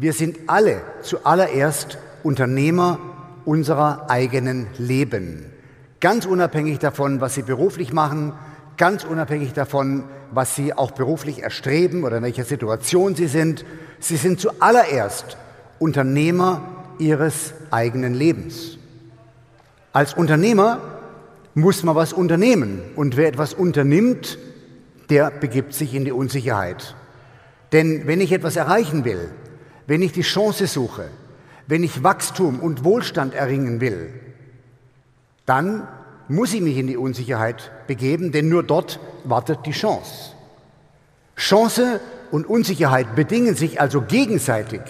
Wir sind alle zuallererst Unternehmer unserer eigenen Leben. Ganz unabhängig davon, was Sie beruflich machen, ganz unabhängig davon, was Sie auch beruflich erstreben oder in welcher Situation Sie sind. Sie sind zuallererst Unternehmer Ihres eigenen Lebens. Als Unternehmer muss man was unternehmen. Und wer etwas unternimmt, der begibt sich in die Unsicherheit. Denn wenn ich etwas erreichen will, wenn ich die Chance suche, wenn ich Wachstum und Wohlstand erringen will, dann muss ich mich in die Unsicherheit begeben, denn nur dort wartet die Chance. Chance und Unsicherheit bedingen sich also gegenseitig.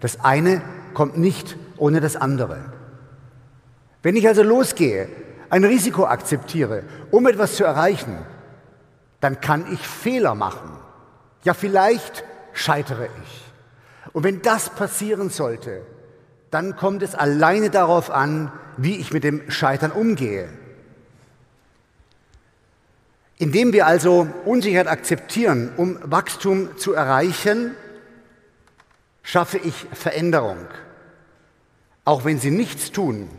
Das eine kommt nicht ohne das andere. Wenn ich also losgehe, ein Risiko akzeptiere, um etwas zu erreichen, dann kann ich Fehler machen. Ja, vielleicht scheitere ich. Und wenn das passieren sollte, dann kommt es alleine darauf an, wie ich mit dem Scheitern umgehe. Indem wir also Unsicherheit akzeptieren, um Wachstum zu erreichen, schaffe ich Veränderung. Auch wenn Sie nichts tun,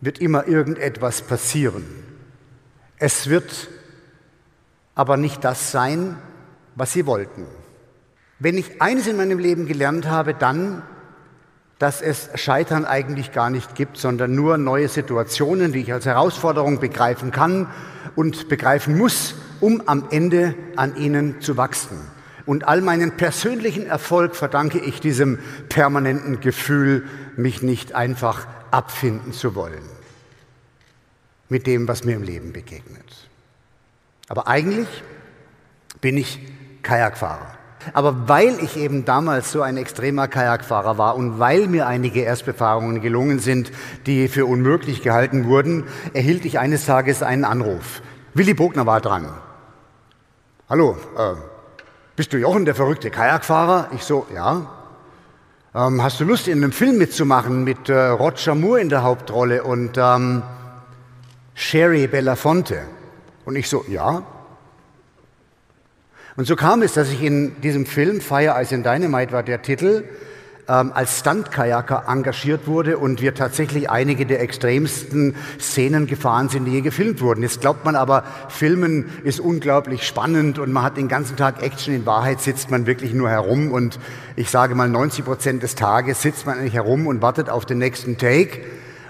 wird immer irgendetwas passieren. Es wird aber nicht das sein, was Sie wollten. Wenn ich eines in meinem Leben gelernt habe, dann, dass es Scheitern eigentlich gar nicht gibt, sondern nur neue Situationen, die ich als Herausforderung begreifen kann und begreifen muss, um am Ende an ihnen zu wachsen. Und all meinen persönlichen Erfolg verdanke ich diesem permanenten Gefühl, mich nicht einfach abfinden zu wollen mit dem, was mir im Leben begegnet. Aber eigentlich bin ich Kajakfahrer. Aber weil ich eben damals so ein extremer Kajakfahrer war und weil mir einige Erstbefahrungen gelungen sind, die für unmöglich gehalten wurden, erhielt ich eines Tages einen Anruf. Willi Bogner war dran. Hallo, äh, bist du Jochen, der verrückte Kajakfahrer? Ich so, ja. Ähm, hast du Lust, in einem Film mitzumachen mit äh, Roger Moore in der Hauptrolle und ähm, Sherry Belafonte? Und ich so, ja. Und so kam es, dass ich in diesem Film, Fire Ice and Dynamite war der Titel, ähm, als Stunt-Kajaker engagiert wurde und wir tatsächlich einige der extremsten Szenen gefahren sind, die je gefilmt wurden. Jetzt glaubt man aber, Filmen ist unglaublich spannend und man hat den ganzen Tag Action. In Wahrheit sitzt man wirklich nur herum und ich sage mal 90 Prozent des Tages sitzt man eigentlich herum und wartet auf den nächsten Take.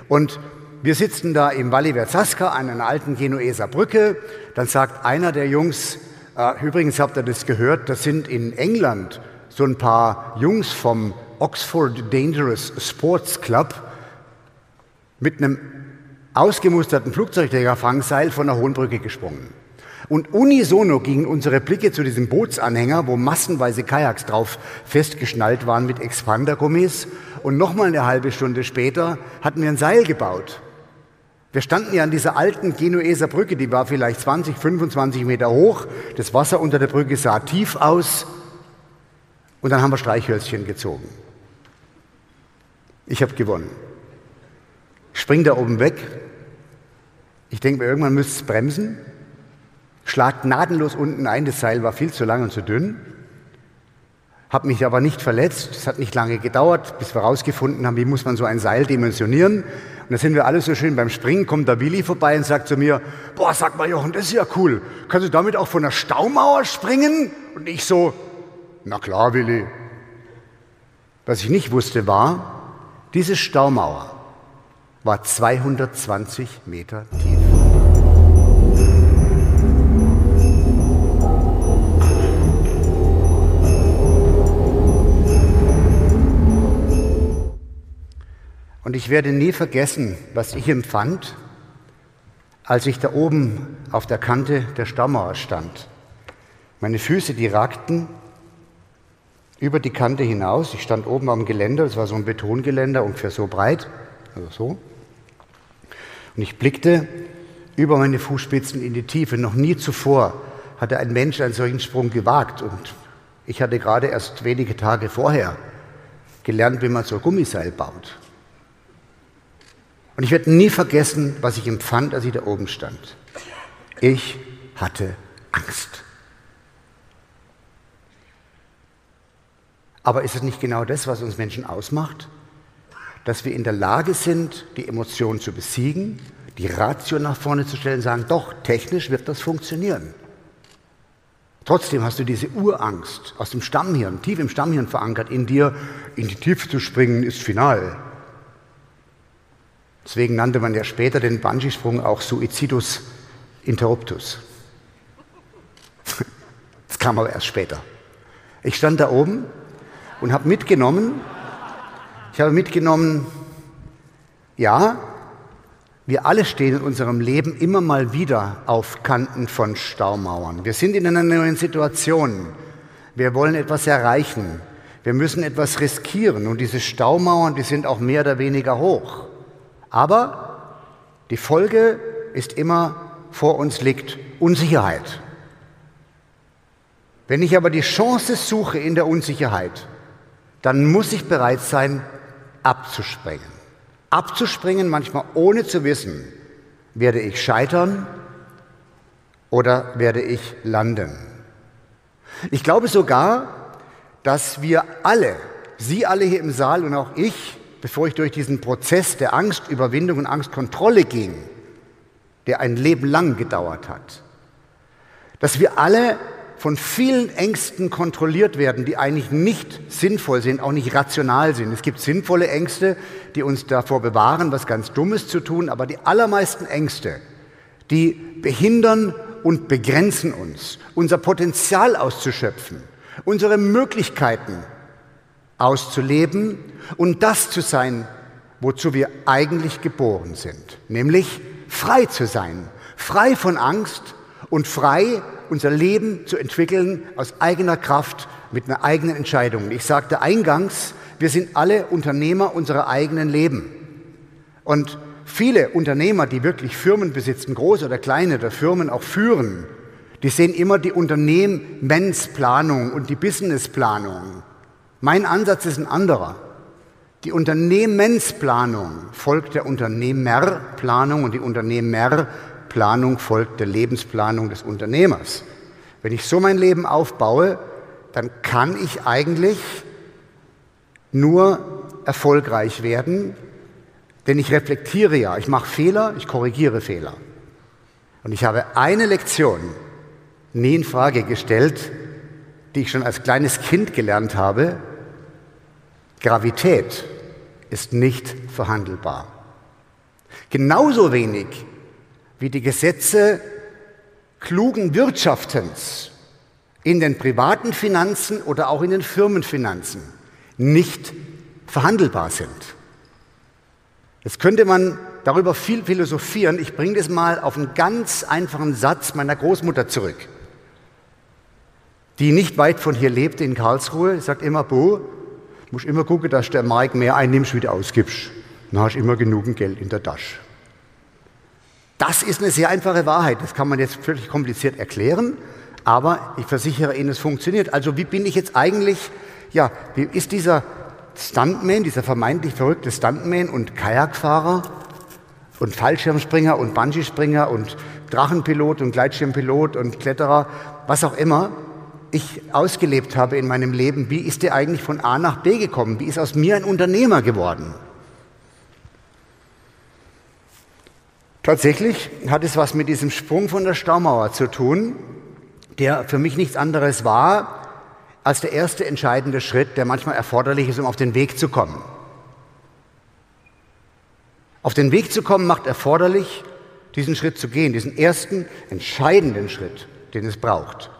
Und wir sitzen da im Valle Verzaska an einer alten Genueser Brücke. Dann sagt einer der Jungs, übrigens habt ihr das gehört, das sind in England so ein paar Jungs vom Oxford Dangerous Sports Club mit einem ausgemusterten Flugzeugträgerfangseil von der Hohen Brücke gesprungen. Und unisono gingen unsere Blicke zu diesem Bootsanhänger, wo massenweise Kajaks drauf festgeschnallt waren mit Expandergummis. Und nochmal eine halbe Stunde später hatten wir ein Seil gebaut. Wir standen ja an dieser alten Genueser Brücke, die war vielleicht 20, 25 Meter hoch. Das Wasser unter der Brücke sah tief aus. Und dann haben wir Streichhölzchen gezogen. Ich habe gewonnen. Ich spring da oben weg. Ich denke mir, irgendwann müsste es bremsen. Schlag gnadenlos unten ein. Das Seil war viel zu lang und zu dünn. Habe mich aber nicht verletzt. Es hat nicht lange gedauert, bis wir herausgefunden haben, wie muss man so ein Seil dimensionieren. Und da sind wir alle so schön beim Springen, kommt der Willi vorbei und sagt zu mir, boah, sag mal Jochen, das ist ja cool. Kannst du damit auch von der Staumauer springen? Und ich so, na klar, Willi. Was ich nicht wusste war, diese Staumauer war 220 Meter tief. Und ich werde nie vergessen, was ich empfand, als ich da oben auf der Kante der Staumauer stand. Meine Füße, die ragten über die Kante hinaus. Ich stand oben am Geländer, das war so ein Betongeländer, ungefähr so breit, also so. Und ich blickte über meine Fußspitzen in die Tiefe. Noch nie zuvor hatte ein Mensch einen solchen Sprung gewagt. Und ich hatte gerade erst wenige Tage vorher gelernt, wie man so Gummiseil baut. Und ich werde nie vergessen, was ich empfand, als ich da oben stand. Ich hatte Angst. Aber ist es nicht genau das, was uns Menschen ausmacht? Dass wir in der Lage sind, die Emotionen zu besiegen, die Ratio nach vorne zu stellen, sagen, doch, technisch wird das funktionieren. Trotzdem hast du diese Urangst aus dem Stammhirn, tief im Stammhirn verankert, in dir, in die Tiefe zu springen, ist final. Deswegen nannte man ja später den Bungee-Sprung auch Suicidus interruptus. Das kam aber erst später. Ich stand da oben und habe mitgenommen, ich habe mitgenommen, ja, wir alle stehen in unserem Leben immer mal wieder auf Kanten von Staumauern. Wir sind in einer neuen Situation. Wir wollen etwas erreichen. Wir müssen etwas riskieren. Und diese Staumauern, die sind auch mehr oder weniger hoch. Aber die Folge ist immer, vor uns liegt Unsicherheit. Wenn ich aber die Chance suche in der Unsicherheit, dann muss ich bereit sein, abzuspringen. Abzuspringen, manchmal ohne zu wissen, werde ich scheitern oder werde ich landen. Ich glaube sogar, dass wir alle, Sie alle hier im Saal und auch ich, bevor ich durch diesen Prozess der Angstüberwindung und Angstkontrolle ging, der ein Leben lang gedauert hat, dass wir alle von vielen Ängsten kontrolliert werden, die eigentlich nicht sinnvoll sind, auch nicht rational sind. Es gibt sinnvolle Ängste, die uns davor bewahren, was ganz Dummes zu tun, aber die allermeisten Ängste, die behindern und begrenzen uns, unser Potenzial auszuschöpfen, unsere Möglichkeiten auszuleben und das zu sein, wozu wir eigentlich geboren sind, nämlich frei zu sein, frei von Angst und frei unser Leben zu entwickeln aus eigener Kraft mit einer eigenen Entscheidung. Ich sagte eingangs, wir sind alle Unternehmer unserer eigenen Leben. Und viele Unternehmer, die wirklich Firmen besitzen, große oder kleine, oder Firmen auch führen, die sehen immer die Unternehmensplanung und die Businessplanung. Mein Ansatz ist ein anderer. Die Unternehmensplanung folgt der Unternehmerplanung und die Unternehmer Planung folgt der Lebensplanung des Unternehmers. Wenn ich so mein Leben aufbaue, dann kann ich eigentlich nur erfolgreich werden, denn ich reflektiere ja, ich mache Fehler, ich korrigiere Fehler. Und ich habe eine Lektion nie in Frage gestellt, die ich schon als kleines Kind gelernt habe. Gravität ist nicht verhandelbar. Genauso wenig wie die Gesetze klugen Wirtschaftens in den privaten Finanzen oder auch in den Firmenfinanzen nicht verhandelbar sind. Jetzt könnte man darüber viel philosophieren. Ich bringe das mal auf einen ganz einfachen Satz meiner Großmutter zurück, die nicht weit von hier lebte in Karlsruhe. Sie sagt immer, Bo, musst immer gucken, dass der Mark mehr einnimmst, wie du ausgibst. Dann hast du immer genug Geld in der Tasche. Das ist eine sehr einfache Wahrheit. Das kann man jetzt völlig kompliziert erklären, aber ich versichere Ihnen, es funktioniert. Also wie bin ich jetzt eigentlich, ja, wie ist dieser Stuntman, dieser vermeintlich verrückte Stuntman und Kajakfahrer und Fallschirmspringer und Bungee-Springer und Drachenpilot und Gleitschirmpilot und Kletterer, was auch immer ich ausgelebt habe in meinem Leben, wie ist der eigentlich von A nach B gekommen? Wie ist aus mir ein Unternehmer geworden? Tatsächlich hat es was mit diesem Sprung von der Staumauer zu tun, der für mich nichts anderes war als der erste entscheidende Schritt, der manchmal erforderlich ist, um auf den Weg zu kommen. Auf den Weg zu kommen macht erforderlich, diesen Schritt zu gehen, diesen ersten entscheidenden Schritt, den es braucht,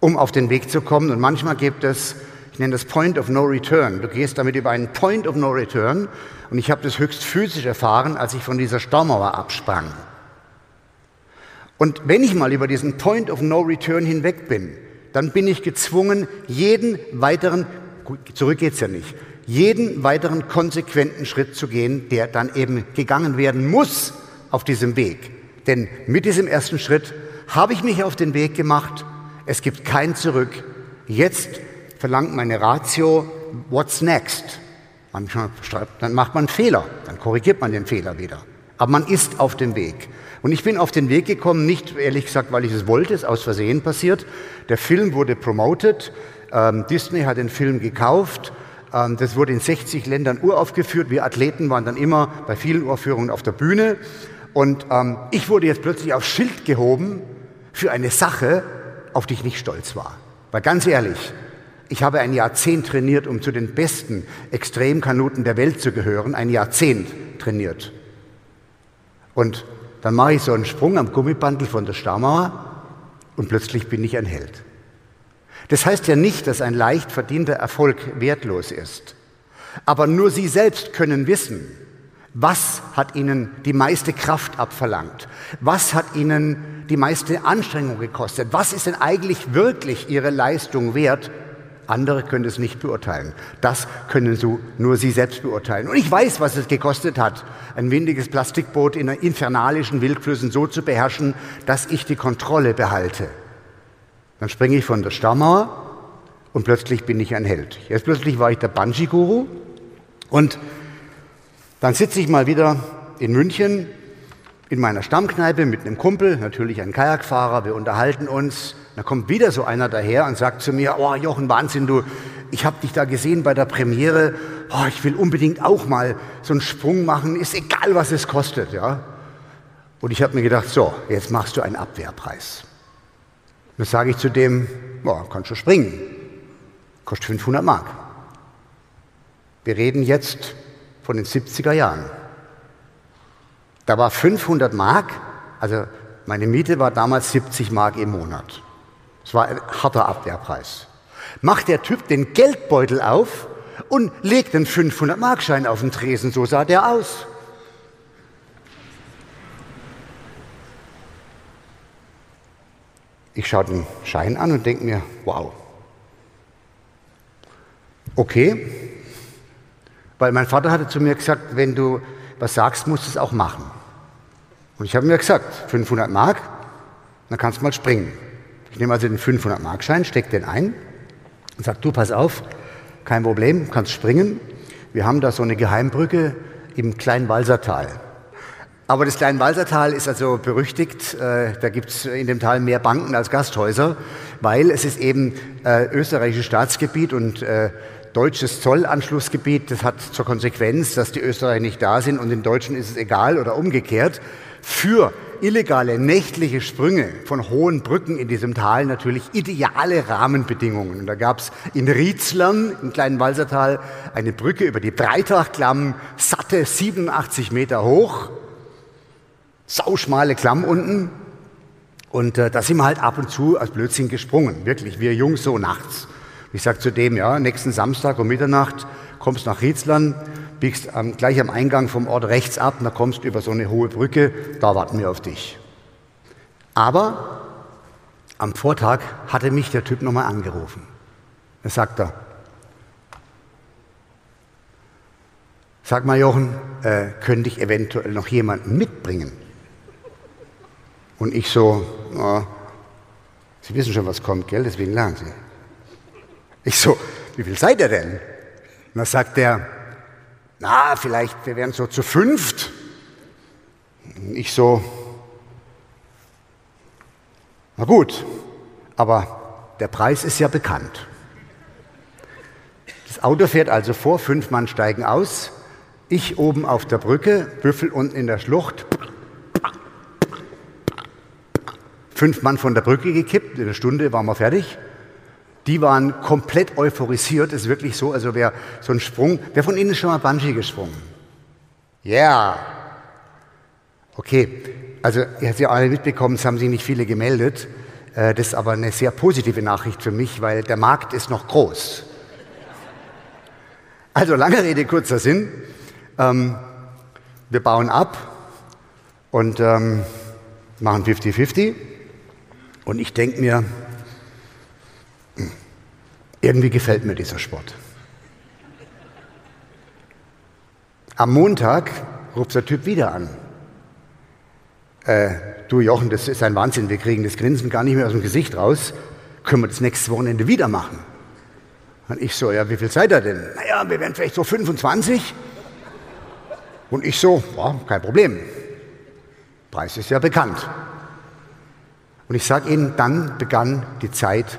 um auf den Weg zu kommen. Und manchmal gibt es, ich nenne das Point of No Return. Du gehst damit über einen Point of No Return und ich habe das höchst physisch erfahren, als ich von dieser Staumauer absprang. Und wenn ich mal über diesen Point of No Return hinweg bin, dann bin ich gezwungen, jeden weiteren zurück geht's ja nicht, jeden weiteren konsequenten Schritt zu gehen, der dann eben gegangen werden muss auf diesem Weg. Denn mit diesem ersten Schritt habe ich mich auf den Weg gemacht. Es gibt kein Zurück. Jetzt verlangt meine Ratio, what's next? Dann macht man einen Fehler, dann korrigiert man den Fehler wieder. Aber man ist auf dem Weg. Und ich bin auf den Weg gekommen, nicht ehrlich gesagt, weil ich es wollte, es ist aus Versehen passiert. Der Film wurde promoted, ähm, Disney hat den Film gekauft, ähm, das wurde in 60 Ländern uraufgeführt. Wir Athleten waren dann immer bei vielen Uraufführungen auf der Bühne. Und ähm, ich wurde jetzt plötzlich aufs Schild gehoben für eine Sache, auf die ich nicht stolz war. Weil ganz ehrlich, ich habe ein Jahrzehnt trainiert, um zu den besten Extremkanuten der Welt zu gehören. Ein Jahrzehnt trainiert. Und dann mache ich so einen Sprung am Gummibandel von der Staumauer und plötzlich bin ich ein Held. Das heißt ja nicht, dass ein leicht verdienter Erfolg wertlos ist. Aber nur Sie selbst können wissen, was hat Ihnen die meiste Kraft abverlangt? Was hat Ihnen die meiste Anstrengung gekostet? Was ist denn eigentlich wirklich Ihre Leistung wert? Andere können es nicht beurteilen. Das können so nur Sie selbst beurteilen. Und ich weiß, was es gekostet hat, ein windiges Plastikboot in infernalischen Wildflüssen so zu beherrschen, dass ich die Kontrolle behalte. Dann springe ich von der Stammauer und plötzlich bin ich ein Held. Jetzt plötzlich war ich der Bungee-Guru und dann sitze ich mal wieder in München in meiner Stammkneipe mit einem Kumpel, natürlich ein Kajakfahrer, wir unterhalten uns. Da kommt wieder so einer daher und sagt zu mir, oh Jochen, Wahnsinn, du, ich habe dich da gesehen bei der Premiere, oh, ich will unbedingt auch mal so einen Sprung machen, ist egal, was es kostet. Ja? Und ich habe mir gedacht, so, jetzt machst du einen Abwehrpreis. Dann sage ich zu dem, oh, kannst du springen, kostet 500 Mark. Wir reden jetzt von den 70er Jahren. Da war 500 Mark, also meine Miete war damals 70 Mark im Monat. Das war ein harter Abwehrpreis. Macht der Typ den Geldbeutel auf und legt den 500-Markschein auf den Tresen. So sah der aus. Ich schaue den Schein an und denke mir, wow. Okay, weil mein Vater hatte zu mir gesagt, wenn du was sagst, musst du es auch machen. Und ich habe mir gesagt, 500 Mark, dann kannst du mal springen. Ich nehme also den 500 Mark Schein, stecke den ein und sage, du pass auf, kein Problem, kannst springen. Wir haben da so eine Geheimbrücke im kleinen Walsertal. Aber das kleine Walsertal ist also berüchtigt. Äh, da gibt es in dem Tal mehr Banken als Gasthäuser, weil es ist eben äh, österreichisches Staatsgebiet und äh, deutsches Zollanschlussgebiet. Das hat zur Konsequenz, dass die Österreicher nicht da sind und den Deutschen ist es egal oder umgekehrt. Für illegale nächtliche Sprünge von hohen Brücken in diesem Tal natürlich ideale Rahmenbedingungen. Und da gab es in Riezlern, im kleinen Walsertal, eine Brücke über die Breitachklamm, satte 87 Meter hoch, sauschmale Klamm unten. Und äh, da sind wir halt ab und zu als Blödsinn gesprungen, wirklich, wir Jungs so nachts. Ich sage zu dem, ja, nächsten Samstag um Mitternacht kommst nach Riezlern, biegst am, gleich am Eingang vom Ort rechts ab, da kommst du über so eine hohe Brücke, da warten wir auf dich. Aber am Vortag hatte mich der Typ nochmal angerufen. Er sagt er, sag mal Jochen, äh, könnte ich eventuell noch jemanden mitbringen? Und ich so, oh, Sie wissen schon, was kommt, gell? Deswegen lernen Sie. Ich so, wie viel seid ihr denn? Und dann sagt er, na, vielleicht, wir wären so zu fünft. Und ich so, na gut, aber der Preis ist ja bekannt. Das Auto fährt also vor, fünf Mann steigen aus, ich oben auf der Brücke, Büffel unten in der Schlucht, fünf Mann von der Brücke gekippt, in einer Stunde waren wir fertig. Die waren komplett euphorisiert, ist wirklich so, also wer so ein Sprung, wer von Ihnen ist schon mal Bungee gesprungen? Ja. Yeah. Okay, also ihr habt ja alle mitbekommen, es haben sich nicht viele gemeldet. Äh, das ist aber eine sehr positive Nachricht für mich, weil der Markt ist noch groß. Also lange Rede, kurzer Sinn. Ähm, wir bauen ab und ähm, machen 50-50. Und ich denke mir, irgendwie gefällt mir dieser Sport. Am Montag ruft der Typ wieder an. Äh, du Jochen, das ist ein Wahnsinn, wir kriegen das Grinsen gar nicht mehr aus dem Gesicht raus. Können wir das nächste Wochenende wieder machen? Und ich so, ja, wie viel seid ihr denn? Naja, wir wären vielleicht so 25. Und ich so, wow, kein Problem. Preis ist ja bekannt. Und ich sage Ihnen, dann begann die Zeit